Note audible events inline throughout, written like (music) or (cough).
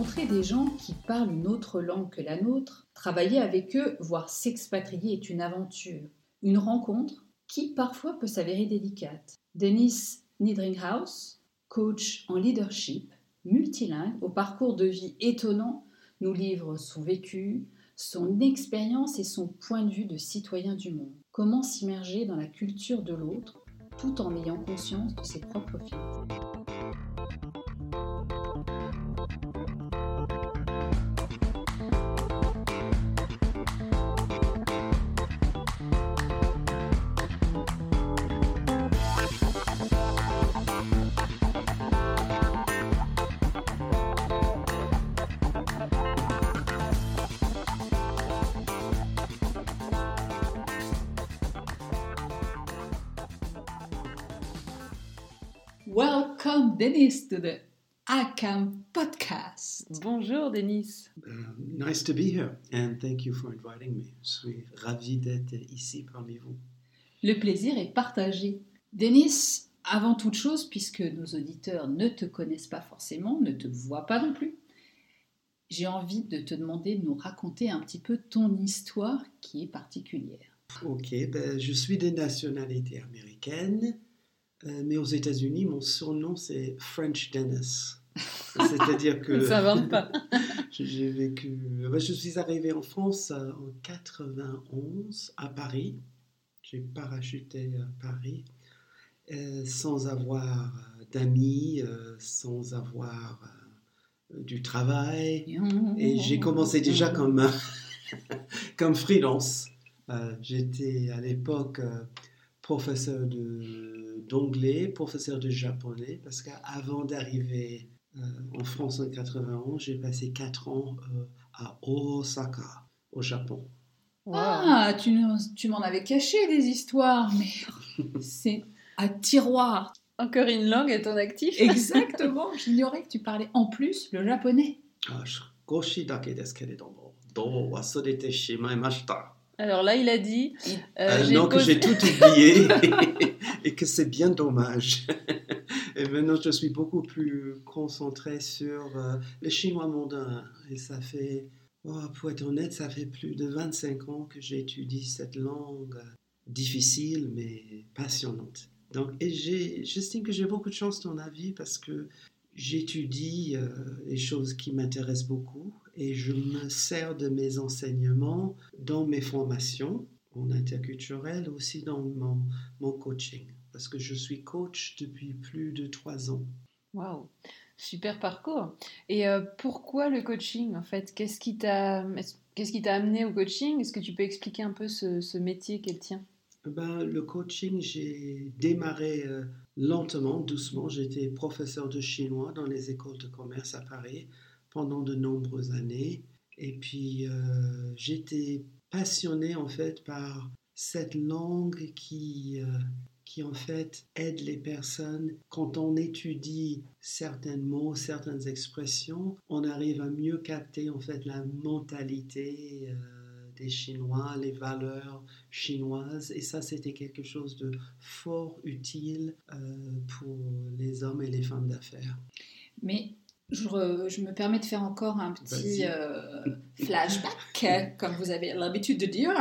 Rencontrer des gens qui parlent une autre langue que la nôtre, travailler avec eux, voire s'expatrier est une aventure, une rencontre qui parfois peut s'avérer délicate. Dennis Niedringhaus, coach en leadership, multilingue, au parcours de vie étonnant, nous livre son vécu, son expérience et son point de vue de citoyen du monde. Comment s'immerger dans la culture de l'autre tout en ayant conscience de ses propres filtres. Dennis, to the ACAM podcast. Bonjour, Denis. Uh, nice to be here and thank you for inviting me. Je suis ravi d'être ici parmi vous. Le plaisir est partagé. Denis, avant toute chose, puisque nos auditeurs ne te connaissent pas forcément, ne te voient pas non plus, j'ai envie de te demander de nous raconter un petit peu ton histoire qui est particulière. Ok, ben, je suis de nationalité américaine, euh, mais aux États-Unis, mon surnom c'est French Dennis. C'est-à-dire (laughs) que. Ça s'invente pas. (laughs) J'ai vécu. ben, je suis arrivé en France euh, en 91 à Paris. J'ai parachuté à Paris euh, sans avoir d'amis, sans avoir du travail. Et j'ai commencé déjà comme, (laughs) comme freelance. J'étais à l'époque professeur de- d'anglais, professeur de japonais, parce qu'avant d'arriver euh, en France en 91, j'ai passé 4 ans euh, à Osaka, au Japon. Wow. Ah, tu, nous- tu m'en avais caché des histoires, mais (laughs) c'est un tiroir. Encore une langue à ton actif Exactement, (laughs) j'ignorais que tu parlais en plus le japonais. あ少しだけですけれども、どう忘れてしまいました。 Alors là, il a dit. euh, Euh, non, que j'ai tout oublié (laughs) et que c'est bien dommage. Et maintenant, je suis beaucoup plus concentré sur euh, le chinois mondain. Et ça fait, oh, pour être honnête, ça fait plus de 25 ans que j'étudie cette langue difficile mais passionnante. Donc, et j'ai- j'estime que j'ai beaucoup de chance dans la vie parce que j'étudie euh, les choses qui m'intéressent beaucoup et je me sers de mes enseignements dans mes formations en interculturel, aussi dans mon, mon coaching, parce que je suis coach depuis plus de trois ans. Waouh, super parcours. Et euh, pourquoi le coaching en fait? Qu'est-ce qui t'a est-ce- qu'est-ce qui t'a amené au coaching? Est-ce que tu peux expliquer un peu ce, ce métier qu'elle tient? Ben, le coaching, j'ai démarré euh, lentement, doucement. J'étais professeur de chinois dans les écoles de commerce à Paris pendant de nombreuses années. Et puis, euh, j'étais passionné en fait par cette langue qui, euh, qui en fait aide les personnes. Quand on étudie certains mots, certaines expressions, on arrive à mieux capter en fait la mentalité euh, des Chinois, les valeurs chinoises. Et ça, c'était quelque chose de fort utile pour les hommes et les femmes d'affaires. Mais je, re- je me permets de faire encore un petit euh, flashback, comme vous avez l'habitude de dire.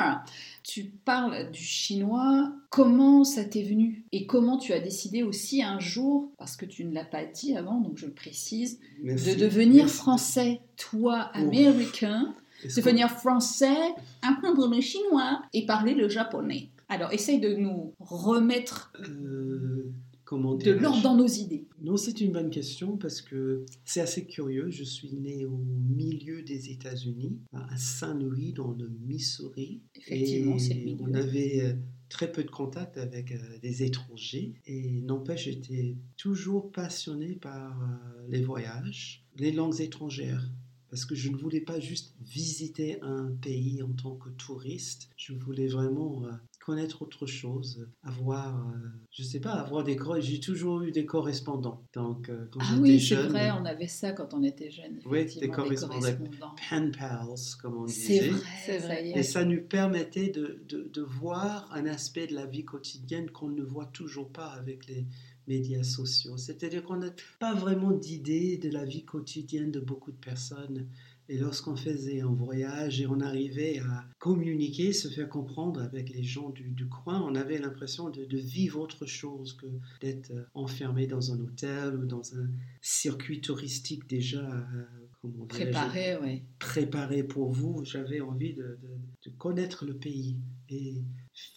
Tu parles du chinois. Comment ça t'est venu Et comment tu as décidé aussi un jour, parce que tu ne l'as pas dit avant, donc je le précise, Merci. de devenir Merci. français, toi, américain, que- devenir français, apprendre le chinois et parler le japonais. Alors, essaye de nous remettre. Euh, comment de l'ordre dans nos idées Non, c'est une bonne question parce que c'est assez curieux. Je suis né au milieu des États-Unis, à Saint-Louis, dans le Missouri. Effectivement, c'est le milieu. On avait euh, très peu de contact avec euh, des étrangers. Et n'empêche, j'étais toujours passionné par euh, les voyages, les langues étrangères. Parce que je ne voulais pas juste visiter un pays en tant que touriste. Je voulais vraiment connaître autre chose, avoir, euh, je sais pas, avoir des. J'ai toujours eu des correspondants. Donc, euh, quand Ah j'étais oui, c'est vrai, on avait ça quand on était jeune. Oui, des correspondants. correspondants. pen pals, comme on C'est disait. vrai, C'est vrai. Et ça nous permettait de, de, de voir un aspect de la vie quotidienne qu'on ne voit toujours pas avec les médias sociaux. C'est-à-dire qu'on n'a pas vraiment d'idée de la vie quotidienne de beaucoup de personnes. Et lorsqu'on faisait un voyage et on arrivait à communiquer, se faire comprendre avec les gens du, du coin, on avait l'impression de, de vivre autre chose que d'être euh, enfermé dans un hôtel ou dans un circuit touristique déjà euh, comment Préparé, préparé pour vous. J'avais envie de, de- de connaître le pays et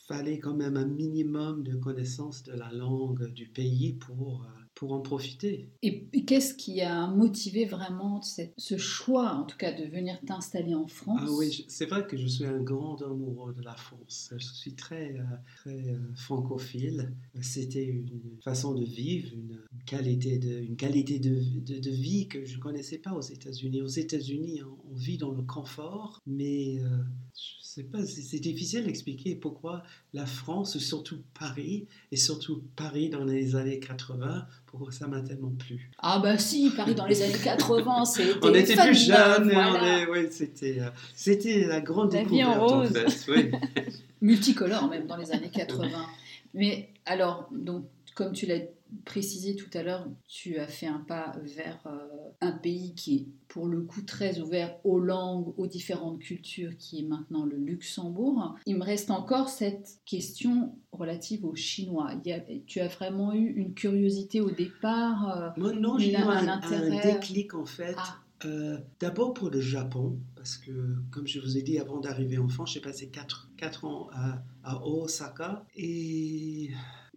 fallait quand même un minimum de connaissance de la langue du pays pour, euh, pour en profiter. Et qu'est-ce qui a motivé vraiment cette- ce choix, en tout cas, de venir t'installer en France? Ah oui, c'est vrai que je suis un grand amoureux de la France. Je suis très, euh, très euh, francophile. C'était une façon de vivre, une qualité de, une qualité de, de- de vie que je ne connaissais pas aux États-Unis. Aux États-Unis, on, vit dans le confort, mais euh, je sais pas, c'est difficile d'expliquer pourquoi la France, surtout Paris, et surtout Paris dans les années 80, ça m'a tellement plu. Ah bah si, Paris dans les années (laughs) 80, c'était On était plus jeunes, voilà. c'était, euh, c'était la grande La vie en découverte en rose. fait. oui. (laughs) multicolore même dans les années 80. Mais alors, donc, comme tu l'as précisé tout à l'heure, tu as fait un pas vers euh, un pays qui est pour le coup très ouvert aux langues, aux différentes cultures, qui est maintenant le Luxembourg. Il me reste encore cette question relative aux Chinois. Il y a- tu as vraiment eu une curiosité au départ euh, Moi, non, j'ai eu un un, un intérêt? déclic en fait. Ah. Euh, D'abord pour le Japon, parce que comme je vous ai dit avant d'arriver en France, j'ai passé 4, ans à, à Osaka et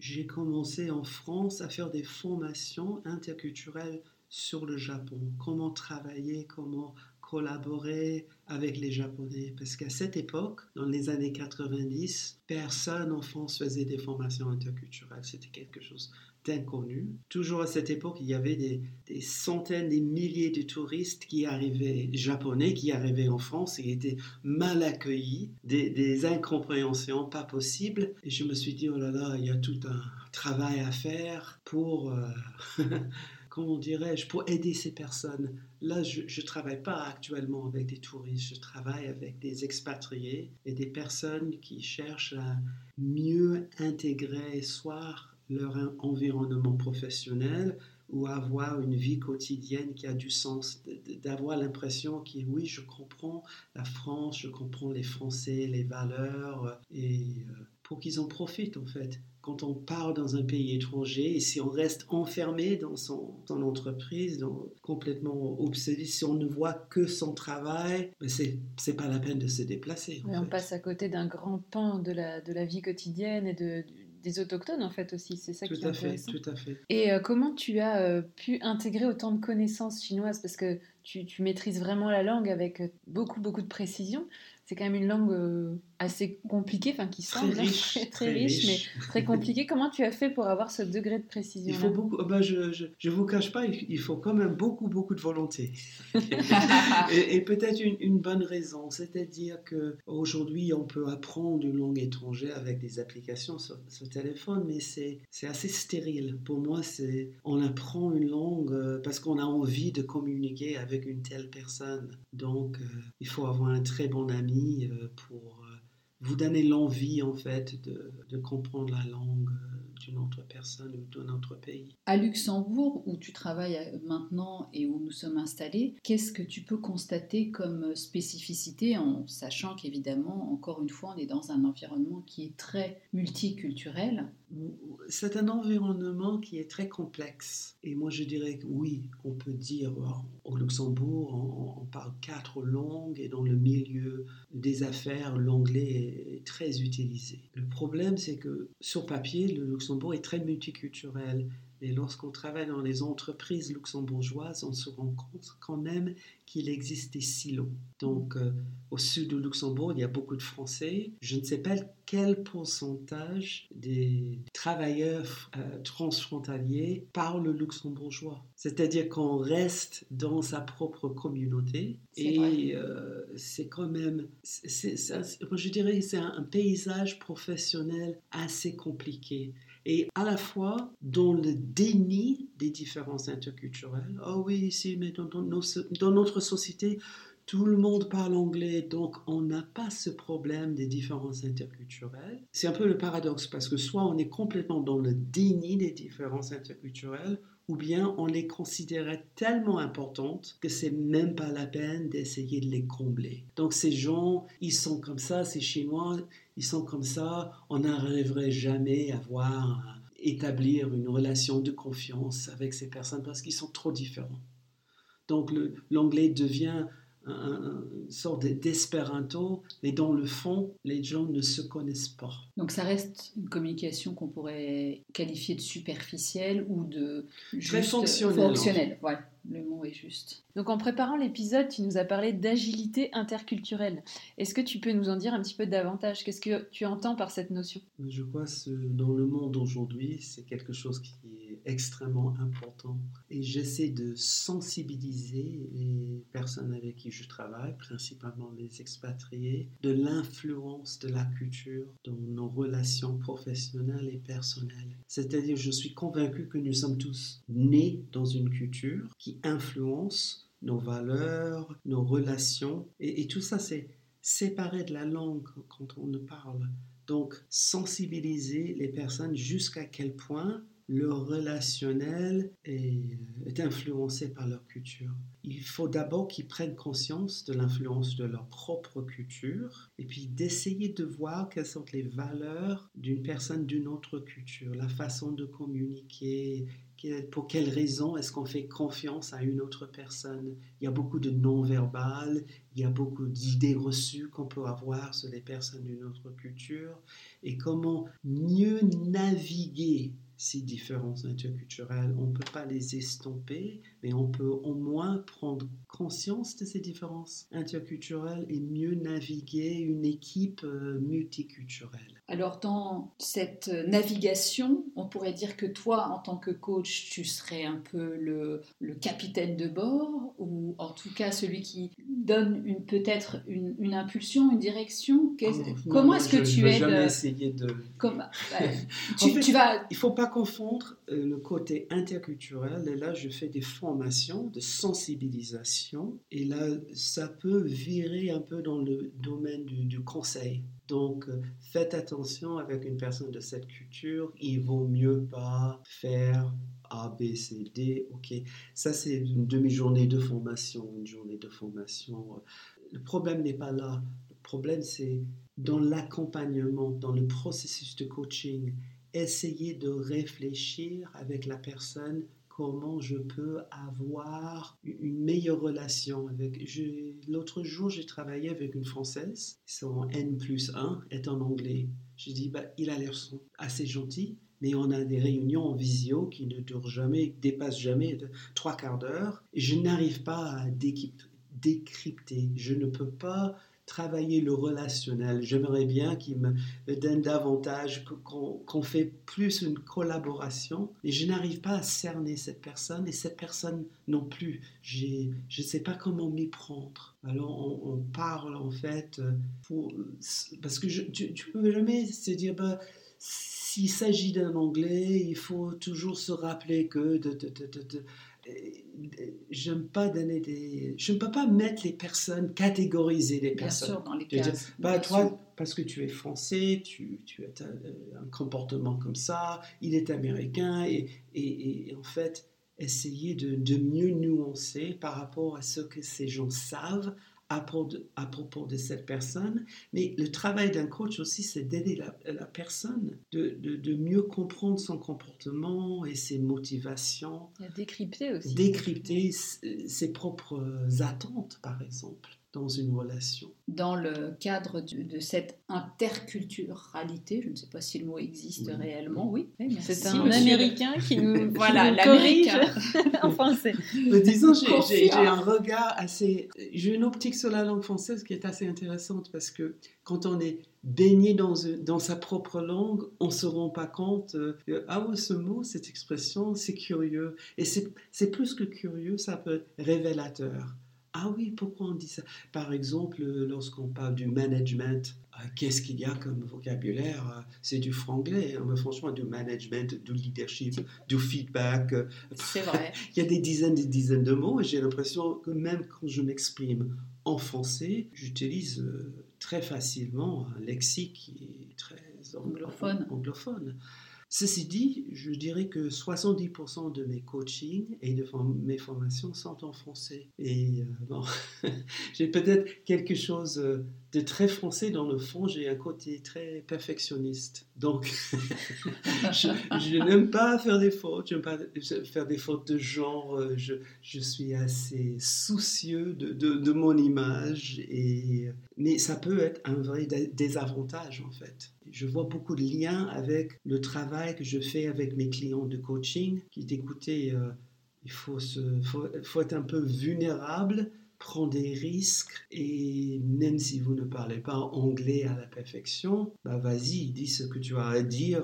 j'ai commencé en France à faire des formations interculturelles sur le Japon. Comment travailler, comment collaborer avec les Japonais. Parce qu'à cette époque, dans les années 90, personne en France faisait des formations interculturelles. C'était quelque chose d'inconnu. Toujours à cette époque, il y avait des, centaines, des milliers de touristes qui arrivaient, japonais, qui arrivaient en France et étaient mal accueillis, des, des incompréhensions pas possibles. Et je me suis dit, oh là là, il y a tout un travail à faire pour, euh, (laughs) comment dirais-je, pour aider ces personnes. Là, je ne travaille pas actuellement avec des touristes, je travaille avec des expatriés et des personnes qui cherchent à mieux intégrer soit leur en- environnement professionnel ou avoir une vie quotidienne qui a du sens, d'avoir l'impression que oui, je comprends la France, je comprends les Français, les valeurs, euh, et euh, pour qu'ils en profitent en fait. Quand on part dans un pays étranger et si on reste enfermé dans son, son entreprise, dans- complètement obsédé, si on ne voit que son travail, ben c'est c'est pas la peine de se déplacer. en on passe à côté d'un grand pan de la, de la vie quotidienne et de, du- des autochtones en fait aussi, c'est ça Tout qui est à fait, tout à fait. Et euh, comment tu as euh, pu intégrer autant de connaissances chinoises? Parce que tu, tu maîtrises vraiment la langue avec euh, beaucoup, beaucoup de précision. C'est quand même une langue euh, assez compliquée, enfin qui Très semble riche, très, très riche, riche. mais très compliquée. Comment tu as fait pour avoir ce degré de précision Il faut beaucoup. Ben je, je, je vous cache pas, il faut quand même beaucoup, beaucoup de volonté. (laughs) et et peut-être une, une bonne raison, c'est-à-dire que aujourd'hui on peut apprendre une langue étrangère avec des applications sur, sur téléphone, mais c'est c'est assez stérile. Pour moi, c'est on apprend une langue euh, parce qu'on a envie de communiquer avec une telle personne. Donc, euh, il faut avoir un très bon ami euh, pour vous donner l'envie en fait de, de comprendre la langue euh, d'une autre personne ou d'un autre pays. À Luxembourg, où tu travailles euh, maintenant et où nous sommes installés, qu'est-ce que tu peux constater comme spécificité en sachant qu'évidemment, encore une fois, on est dans un environnement qui est très multiculturel? C'est un environnement qui est très complexe. Et moi, je dirais que oui, on peut dire au Luxembourg, on, on parle quatre langues et dans le milieu des affaires, l'anglais est très utilisé. Le problème, c'est que sur papier, le Luxembourg est très multiculturel. Et lorsqu'on travaille dans les entreprises luxembourgeoises, on se rend compte quand même qu'il existe des silos. Donc, euh, au sud de Luxembourg, il y a beaucoup de Français. Je ne sais pas quel pourcentage des travailleurs euh, transfrontaliers parlent luxembourgeois. C'est-à-dire qu'on reste dans sa propre communauté et euh, c'est quand même, je dirais, c'est un paysage professionnel assez compliqué et à la fois dans le déni des différences interculturelles. Oh oui, ici, mais dans, dans, notre société, tout le monde parle anglais, donc on n'a pas ce problème des différences interculturelles. C'est un peu le paradoxe parce que soit on est complètement dans le déni des différences interculturelles, ou bien on les considérait tellement importantes que c'est même pas la peine d'essayer de les combler. Donc ces gens, ils sont comme ça, ces Chinois, ils sont comme ça, on n'arriverait jamais à voir, établir une relation de confiance avec ces personnes parce qu'ils sont trop différents. Donc l'anglais devient une sorte d'espéranto, mais dans le fond, les gens ne se connaissent pas. Donc ça reste une communication qu'on pourrait qualifier de superficielle ou de Très fonctionnelle. Ouais, le mot est juste. Donc en préparant l'épisode, tu nous as parlé d'agilité interculturelle. Est-ce que tu peux nous en dire un petit peu davantage? Qu'est-ce que tu entends par cette notion? Je crois que dans le monde aujourd'hui, c'est quelque chose qui est extrêmement important. Et j'essaie de sensibiliser les personnes avec qui je travaille, principalement les expatriés, de l'influence de la culture dans nos relations professionnelles et personnelles. C'est-à-dire, je suis convaincu que nous sommes tous nés dans une culture qui influence nos valeurs, nos relations, et, et tout ça, c'est séparé de la langue quand on ne parle. Donc, sensibiliser les personnes jusqu'à quel point le relationnel est, influencé par leur culture. Il faut d'abord qu'ils prennent conscience de l'influence de leur propre culture et puis d'essayer de voir quelles sont les valeurs d'une personne d'une autre culture, la façon de communiquer, pour quelles raisons est-ce qu'on fait confiance à une autre personne Il y a beaucoup de non-verbal, il y a beaucoup d'idées reçues qu'on peut avoir sur les personnes d'une autre culture, et comment mieux naviguer ces différences interculturelles. On ne peut pas les estomper, mais on peut au moins prendre conscience de ces différences interculturelles et mieux naviguer une équipe euh, multiculturelle. Alors dans cette navigation, on pourrait dire que toi, en tant que coach, tu serais un peu le, capitaine de bord, ou en tout cas celui qui donne peut-être une, impulsion, une direction? Oh, comment est-ce que tu aides jamais euh, essayer de. Comme, (laughs) tu, vas... Il faut pas confondre euh, le côté interculturel. Et là, je fais des formations de sensibilisation. Et là, ça peut virer un peu dans le domaine du conseil. Donc, euh, faites attention avec une personne de cette culture. Il vaut mieux pas faire A, B, C, D. Ok, ça c'est une demi-journée de formation, une journée de formation. Le problème n'est pas là. Le problème c'est dans l'accompagnement, dans le processus de coaching. Essayez de réfléchir avec la personne comment je peux avoir une meilleure relation avec. L'autre jour, j'ai travaillé avec une Française, son N plus 1 est en anglais. J'ai dit, bah, il a l'air assez gentil, mais on a des réunions en visio qui ne durent jamais, dépassent jamais trois quarts d'heure. Je n'arrive pas à décrypter. Je ne peux pas travailler le relationnel. J'aimerais bien qu'il me donne davantage, qu'on fait plus une collaboration. Et je n'arrive pas à cerner cette personne et cette personne non plus. Je ne sais pas comment m'y prendre. Alors on, parle en fait pour, parce que tu ne peux jamais se dire bah, s'il s'agit d'un anglais, il faut toujours se rappeler que j'aime pas donner des. Je ne peux pas mettre les personnes, catégoriser les personnes. Bien sûr, dans les cases. bah, toi, parce que tu es français, tu, tu as un comportement comme ça, il est américain, et, et, et en fait, essayer de, de, mieux nuancer par rapport à ce que ces gens savent à propos, de, cette personne. Mais le travail d'un coach aussi, c'est d'aider la, personne de, de, mieux comprendre son comportement et ses motivations. décrypter aussi. Décrypter ses propres attentes, par exemple. Dans une relation. Dans le cadre de, cette interculturalité, je ne sais pas si le mot existe réellement, oui. c'est un Américain qui (laughs) nous, voilà, corrige (laughs) en français. Mais disons, j'ai un regard assez... J'ai une optique sur la langue française qui est assez intéressante parce que quand on est baigné dans, dans sa propre langue, on ne se rend pas compte, euh, ah oui, ce mot, cette expression, c'est curieux. Et c'est plus que curieux, ça peut être révélateur. Ah oui, pourquoi on dit ça? Par exemple, lorsqu'on parle du management, euh, qu'est-ce qu'il y a comme vocabulaire? Euh, C'est du franglais, hein, mais franchement, du management, du leadership, du feedback. Euh, C'est vrai. (laughs) Il y a des dizaines et des dizaines de mots et j'ai l'impression que même quand je m'exprime en français, j'utilise très facilement un lexique qui est très anglophone. anglophone. Ceci dit, je dirais que 70% de mes coachings et de mes formations sont en français. Et euh, bon, (laughs) j'ai peut-être quelque chose euh, de très français dans le fond. J'ai un côté très perfectionniste. Donc, (laughs) je, n'aime pas faire des fautes. Je n'aime pas faire des fautes de genre. Euh, je, suis assez soucieux de, mon image. Et, mais ça peut être un vrai désavantage en fait je vois beaucoup de liens avec le travail que je fais avec mes clients de coaching, qui écoutez, euh, il faut, se, faut, être un peu vulnérable, prendre des risques, et même si vous ne parlez pas anglais à la perfection, bah vas-y, dis ce que tu as à dire.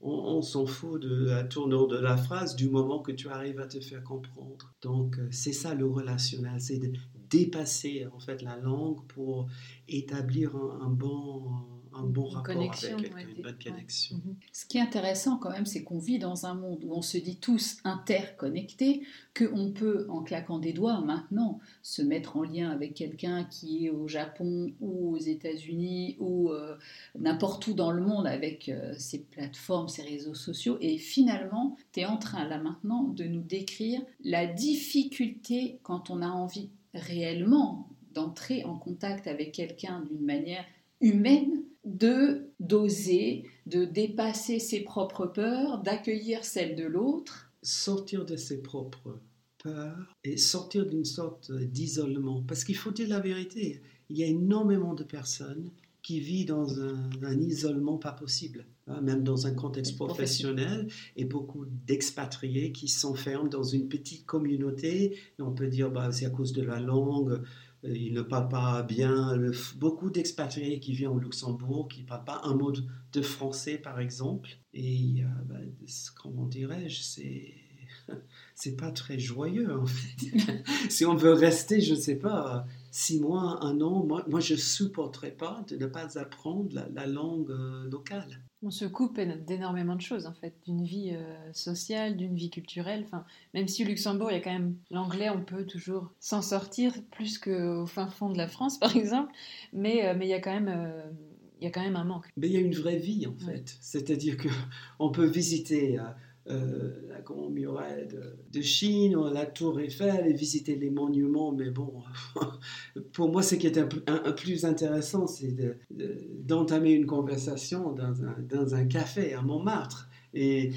On, s'en fout de la tournure de la phrase du moment que tu arrives à te faire comprendre. Donc, euh, c'est ça le relationnel, c'est de dépasser en fait la langue pour établir un bon un bon rapport avec une bonne connexion. Mhm. Ce qui est intéressant quand même, c'est qu'on vit dans un monde où on se dit tous interconnectés, qu'on peut, en claquant des doigts maintenant, se mettre en lien avec quelqu'un qui est au Japon ou aux États-Unis ou euh, n'importe où dans le monde avec euh, ces plateformes, ces réseaux sociaux. Et finalement, tu es en train là maintenant de nous décrire la difficulté quand on a envie réellement d'entrer en contact avec quelqu'un d'une manière humaine de d'oser, de dépasser ses propres peurs, d'accueillir celles de l'autre. Sortir de ses propres peurs et sortir d'une sorte d'isolement. Parce qu'il faut dire la vérité, il y a énormément de personnes qui vivent dans un, isolement pas possible, hein, même dans un contexte professionnel, et beaucoup d'expatriés qui s'enferment dans une petite communauté. on peut dire bah, c'est à cause de la langue, euh, il ne parle pas bien. beaucoup d'expatriés qui vivent au Luxembourg, qui ne parlent pas un mot de, français, par exemple. Et ben, comment dirais-je, c'est (laughs) c'est pas très joyeux en fait. (laughs) si on veut rester, je ne sais pas, six mois, un an, moi, moi je supporterais pas de ne pas apprendre la, langue euh, locale. On se coupe d'énormément de choses en fait, d'une vie euh, sociale, d'une vie culturelle. Enfin, même si au Luxembourg, il y a quand même l'anglais, on peut toujours s'en sortir plus qu'au fin fond de la France, (laughs) par exemple. Mais, euh, mais il y a quand même il y a quand même un manque. Mais il y a une vraie vie en fait. C'est-à-dire que (laughs) on peut visiter la grande muraille de, Chine, la tour Eiffel et visiter les monuments. Mais bon, (laughs) pour moi, ce qui est un, plus intéressant, c'est d'entamer une conversation dans un, dans un, café à Montmartre. Et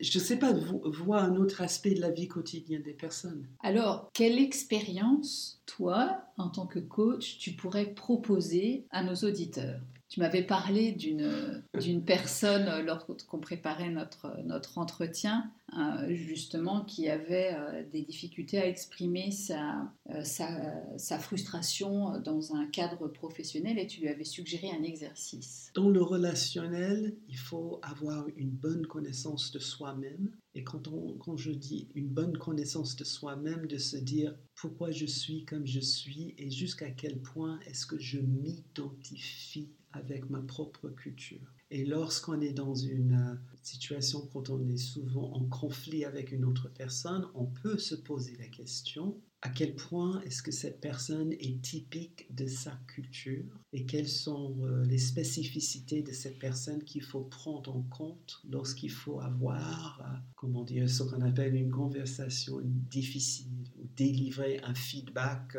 je ne sais pas, voir un autre aspect de la vie quotidienne des personnes. Alors, quelle expérience, toi, en tant que coach, tu pourrais proposer à nos auditeurs? Tu m'avais parlé d'une personne euh, lorsqu'on préparait notre, notre entretien, euh, justement, qui avait euh, des difficultés à exprimer sa, sa, frustration dans un cadre professionnel et tu lui avais suggéré un exercice. Dans le relationnel, il faut avoir une bonne connaissance de soi-même. Et quand, on, quand je dis une bonne connaissance de soi-même, de se dire pourquoi je suis comme je suis et jusqu'à quel point est-ce que je m'identifie avec ma propre culture. Et lorsqu'on est dans une euh, situation, quand on est souvent en conflit avec une autre personne, on peut se poser la question à quel point est-ce que cette personne est typique de sa culture et quelles sont euh, les spécificités de cette personne qu'il faut prendre en compte lorsqu'il faut avoir, euh, comment dire, ce qu'on appelle une conversation difficile ou délivrer un feedback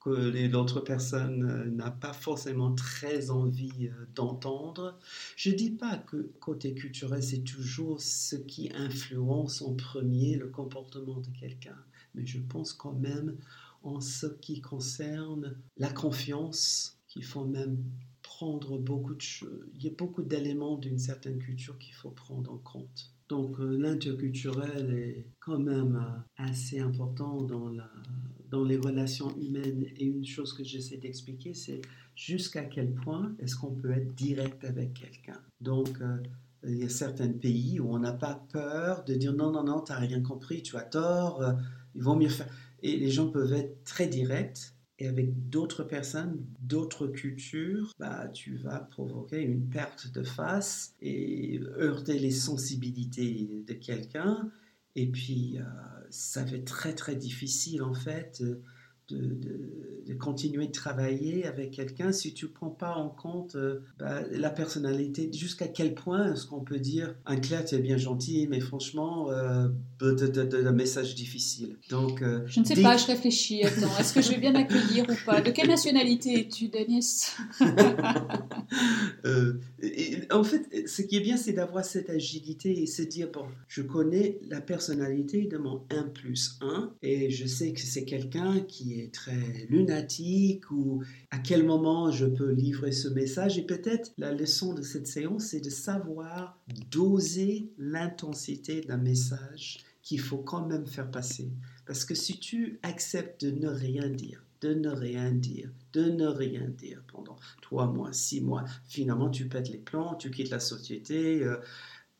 que l'autre personne euh, n'a pas forcément très envie euh, d'entendre. Je ne dis pas que côté culturel, c'est toujours ce qui influence en premier le comportement de quelqu'un, mais je pense quand même en ce qui concerne la confiance, qu'il faut même prendre beaucoup de choses. Il y a beaucoup d'éléments d'une certaine culture qu'il faut prendre en compte. Donc euh, l'interculturel est quand même assez important dans, la, dans les relations humaines. Et une chose que j'essaie d'expliquer, c'est jusqu'à quel point est-ce qu'on peut être direct avec quelqu'un. Donc euh, il y a certains pays où on n'a pas peur de dire non, non, non, tu n'as rien compris, tu as tort, il vaut mieux faire. Et les gens peuvent être très directs et avec d'autres personnes, d'autres cultures, bah, tu vas provoquer une perte de face et heurter les sensibilités de quelqu'un. Et puis, euh, ça fait très, très difficile, en fait, de, continuer de travailler avec quelqu'un si tu ne prends pas en compte euh, bah, la personnalité. Jusqu'à quel point est-ce qu'on peut dire un Claire, tu es bien gentil, mais franchement, euh, de, message difficile. Donc, euh, je ne sais pas, je réfléchis. Attends, est-ce que je vais bien accueillir ou pas? De quelle nationalité es-tu, Denis (laughs) En fait, ce qui est bien, c'est d'avoir cette agilité et se dire bon, je connais la personnalité de mon 1 plus 1 et je sais que c'est quelqu'un qui est très lunatique ou à quel moment je peux livrer ce message. Et peut-être la leçon de cette séance, c'est de savoir doser l'intensité d'un message qu'il faut quand même faire passer. Parce que si tu acceptes de ne rien dire, de ne rien dire, de ne rien dire pendant trois mois, six mois, finalement tu pètes les plans, tu quittes la société. Euh,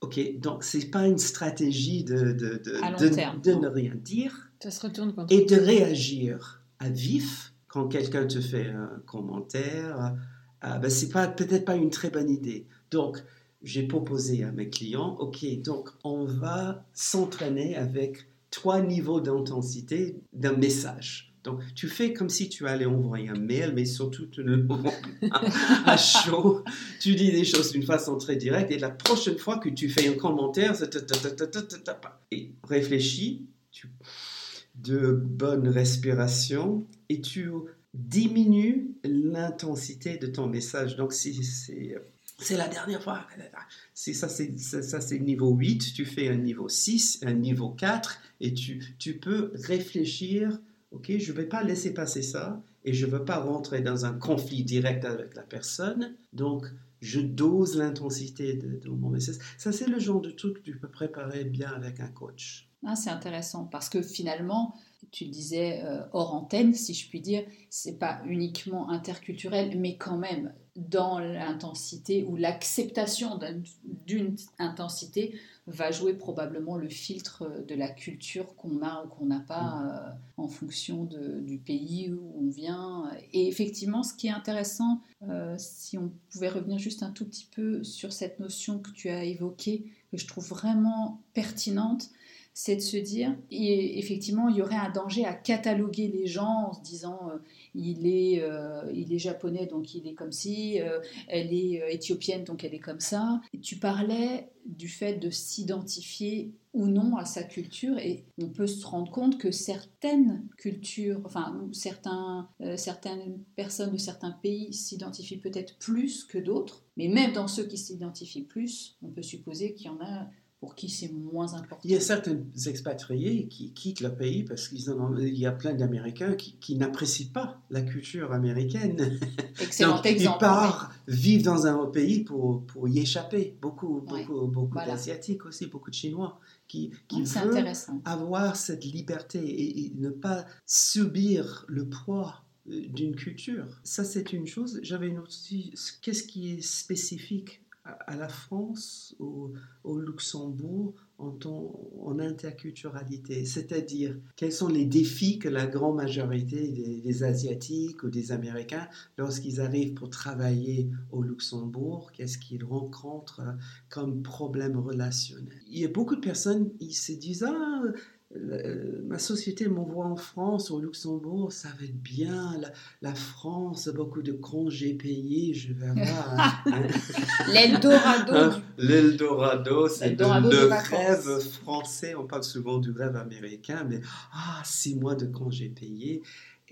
ok, donc c'est pas une stratégie de, de, de, de, ne rien dire. Ça se retourne contre et de réagir à vif quand quelqu'un te fait un commentaire, euh, ben c'est pas peut-être pas une très bonne idée. Donc j'ai proposé à mes clients, ok, donc on va s'entraîner avec trois niveaux d'intensité d'un message. Donc, tu fais comme si tu allais envoyer un mail, mais surtout tu ne (laughs) à chaud. Tu dis des choses d'une façon très directe. Et la prochaine fois que tu fais un commentaire, et réfléchis, tu de bonne respiration et tu diminues l'intensité de ton message. Donc, si c'est la dernière fois. C'est ça, c'est ça, c'est niveau 8. Tu fais un niveau 6, un niveau 4, et tu, tu peux réfléchir. Ok, je ne vais pas laisser passer ça, et je ne veux pas rentrer dans un conflit direct avec la personne. Donc, je dose l'intensité de, de, mon message. Ça, c'est le genre de truc que tu peux préparer bien avec un coach. Ah, c'est intéressant parce que finalement, tu le disais euh, hors antenne, si je puis dire, c'est pas uniquement interculturel, mais quand même dans l'intensité ou l'acceptation d'une intensité va jouer probablement le filtre de la culture qu'on a ou qu'on n'a pas mm. euh, en fonction du pays où on vient. Et effectivement, ce qui est intéressant, euh, si on pouvait revenir juste un tout petit peu sur cette notion que tu as évoquée, que je trouve vraiment pertinente, c'est de se dire, et effectivement, il y aurait un danger à cataloguer les gens en se disant, euh, il, est, euh, il est japonais, donc il est comme ci, euh, elle est éthiopienne, donc elle est comme ça. tu parlais du fait de s'identifier ou non à sa culture, et on peut se rendre compte que certaines cultures, enfin, certains, certaines personnes de certains pays s'identifient peut-être plus que d'autres, mais même dans ceux qui s'identifient plus, on peut supposer qu'il y en a pour qui c'est moins important. Il y a certains expatriés qui quittent le pays parce qu'il y a plein d'Américains qui, n'apprécient pas la culture américaine. Excellent (laughs) Donc, exemple. Ils partent vivre dans un autre pays pour, pour y échapper. Beaucoup, beaucoup, beaucoup d'Asiatiques aussi, beaucoup de Chinois qui, qui veulent avoir cette liberté et, et ne pas subir le poids euh, d'une culture. Ça, c'est une chose. J'avais une autre. Qu'est-ce qui est spécifique à la France, au, au Luxembourg, en, interculturalité, c'est-à-dire quels sont les défis que la grande majorité des, Asiatiques ou des Américains, lorsqu'ils arrivent pour travailler au Luxembourg, qu'est-ce qu'ils rencontrent comme problème relationnel? Il y a beaucoup de personnes, ils se disent, ah, ma société m'envoie en France, au Luxembourg, ça va être bien. La, France, beaucoup de congés payés, je vais avoir. (laughs) L'Eldorado. L'Eldorado, c'est le rêve français. On parle souvent du rêve américain, mais ah, six mois de congés payés.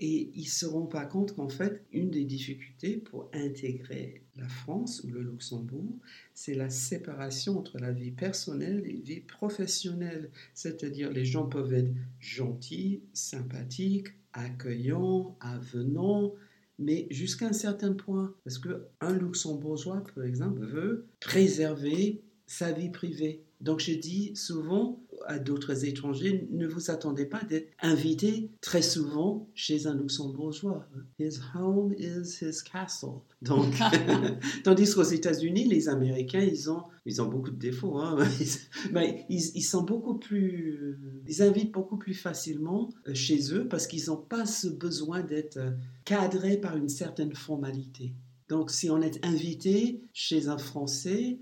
Et ils ne se rendent pas compte qu'en fait, une des difficultés pour intégrer la France ou le Luxembourg, c'est la séparation entre la vie personnelle et la vie professionnelle. C'est-à-dire les gens peuvent être gentils, sympathiques, accueillants, avenants, mais jusqu'à un certain point. Parce qu'un luxembourgeois, par exemple, veut préserver sa vie privée. Donc je dis souvent à d'autres étrangers, ne vous attendez pas d'être invité très souvent chez un luxembourgeois. His home is his castle. Donc, (laughs) (laughs) tandis qu'aux États-Unis, les Américains, ils ont, ils ont beaucoup de défauts. Hein. (laughs) Mais ils, ils, sont beaucoup plus, ils invitent beaucoup plus facilement euh, chez eux parce qu'ils n'ont pas ce besoin d'être euh, cadrés par une certaine formalité. Donc, si on est invité chez un Français,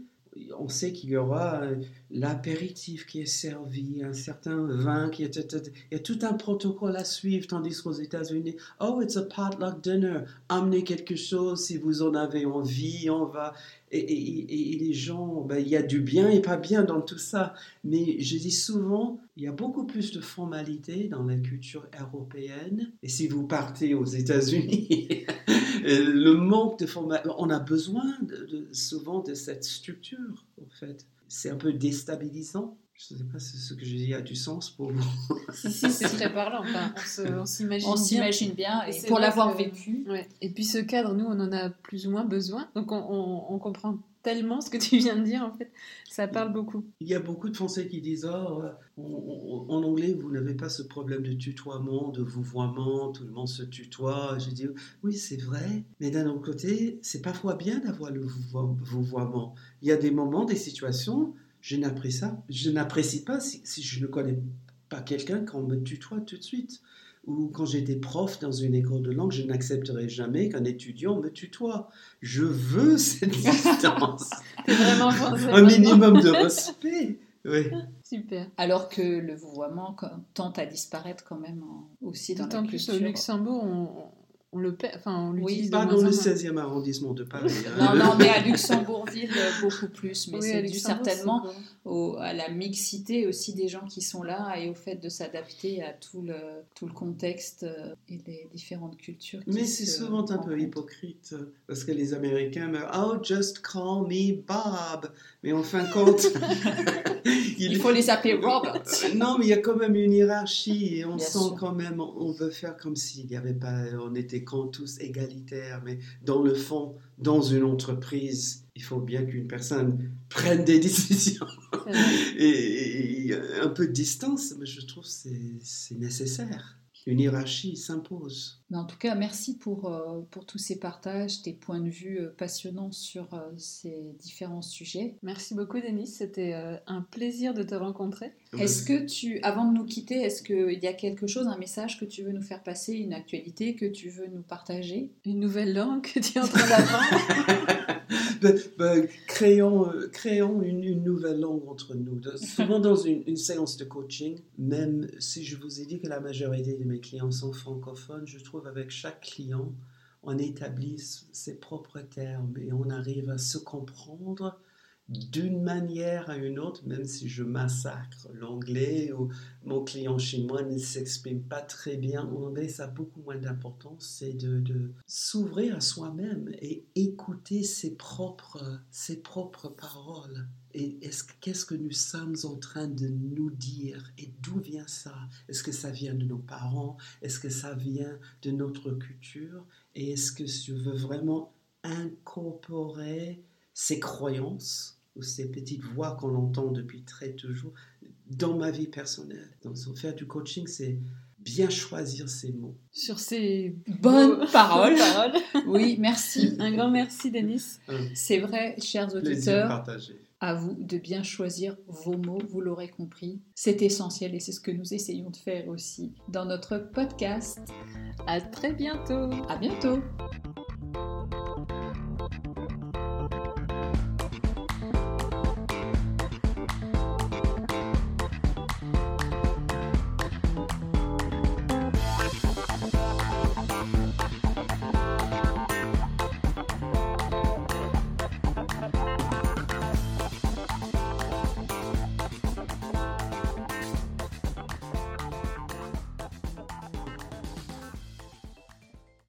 on sait qu'il y aura euh, l'apéritif qui est servi, un certain vin qui est... Il y a tout un protocole à suivre, tandis qu'aux États-Unis, oh, it's a potluck dinner, amenez quelque chose si vous en avez envie, on va... Et, les gens, ben, il y a du bien et pas bien dans tout ça. Mais je dis souvent, il y a beaucoup plus de formalité dans la culture européenne. Et si vous partez aux États-Unis, (laughs) le manque de formation, on a besoin de, souvent de cette structure, en fait. C'est un peu déstabilisant. Je ne sais pas si ce que je dis a du sens pour vous. (laughs) si, si, c'est très parlant. on s'imagine on s'imagine bien, et, pour l'avoir vécu. Ouais. Et puis ce cadre, nous, on en a plus ou moins besoin. Donc on, on comprend tellement ce que tu viens de dire, en fait. Ça parle beaucoup. Il y a beaucoup de Français qui disent oh, en anglais, vous n'avez pas ce problème de tutoiement, de vouvoiement, tout le monde se tutoie. Je dis Oui, c'est vrai, mais d'un autre côté, c'est parfois bien d'avoir le vouvoiement. Il y a des moments, des situations, je n'apprécie, je n'apprécie pas si, je ne connais pas quelqu'un qu'on me tutoie tout de suite ou quand j'étais prof dans une école de langue, je n'accepterai jamais qu'un étudiant me tutoie. Je veux (laughs) cette distance. vraiment (laughs) Un minimum de respect. Oui. Super. Alors que le vouvoiement tente à disparaître quand même aussi dans la culture. D'autant plus au Luxembourg, on, on le enfin, on oui, pas dans le 16e arrondissement de Paris. Hein. non, non, mais à (laughs) Luxembourgville, beaucoup plus. Mais c'est dû certainement à la mixité aussi des gens qui sont là et au fait de s'adapter à tout le, tout le contexte euh, et les différentes cultures. mais c'est souvent un peu hypocrite parce que les Américains me Oh, just call me Bob. Mais en fin de compte. (laughs) il, faut les appeler Robert. Euh, (laughs) non, mais il y a quand même une hiérarchie et on sent quand même, on veut faire comme s'il n'y avait pas, on était quand tous égalitaires, mais dans le fond, dans une entreprise, il faut bien qu'une personne prenne des (laughs) décisions. et, un peu de distance, mais je trouve que c'est nécessaire une hiérarchie s'impose. Mais en tout cas, merci pour, euh, pour tous ces partages, tes points de vue euh, passionnants sur euh, ces différents sujets. Merci beaucoup, Denis. C'était un plaisir de te rencontrer. Est-ce que tu, avant de nous quitter, est-ce qu'il y a quelque chose, un message que tu veux nous faire passer, une actualité que tu veux nous partager? Une nouvelle langue que tu es en train d'apprendre? (laughs) (laughs) Ben, créons, euh, créons une, nouvelle langue entre nous. Souvent dans une, séance de coaching, même si je vous ai dit que la majorité de mes clients sont francophones, je trouve avec chaque client, on établit ses propres termes et on arrive à se comprendre d'une manière à une autre, même si je massacre l'anglais ou mon client chez moi ne s'exprime pas très bien en anglais, ça a beaucoup moins d'importance, c'est de, s'ouvrir à soi-même et écouter ses propres, ses propres paroles. Et qu'est-ce que nous sommes en train de nous dire? Et d'où vient ça? Est-ce que ça vient de nos parents? Est-ce que ça vient de notre culture? Et est-ce que je veux vraiment incorporer ces croyances ces petites voix qu'on entend depuis très toujours dans ma vie personnelle? Donc, faire du coaching, c'est bien choisir ses mots. Sur ces bonnes paroles. oui, merci. Un grand merci, Denis. C'est vrai, chers auditeurs. À vous de bien choisir vos mots, vous l'aurez compris. C'est essentiel et c'est ce que nous essayons de faire aussi dans notre podcast. À très bientôt. À bientôt.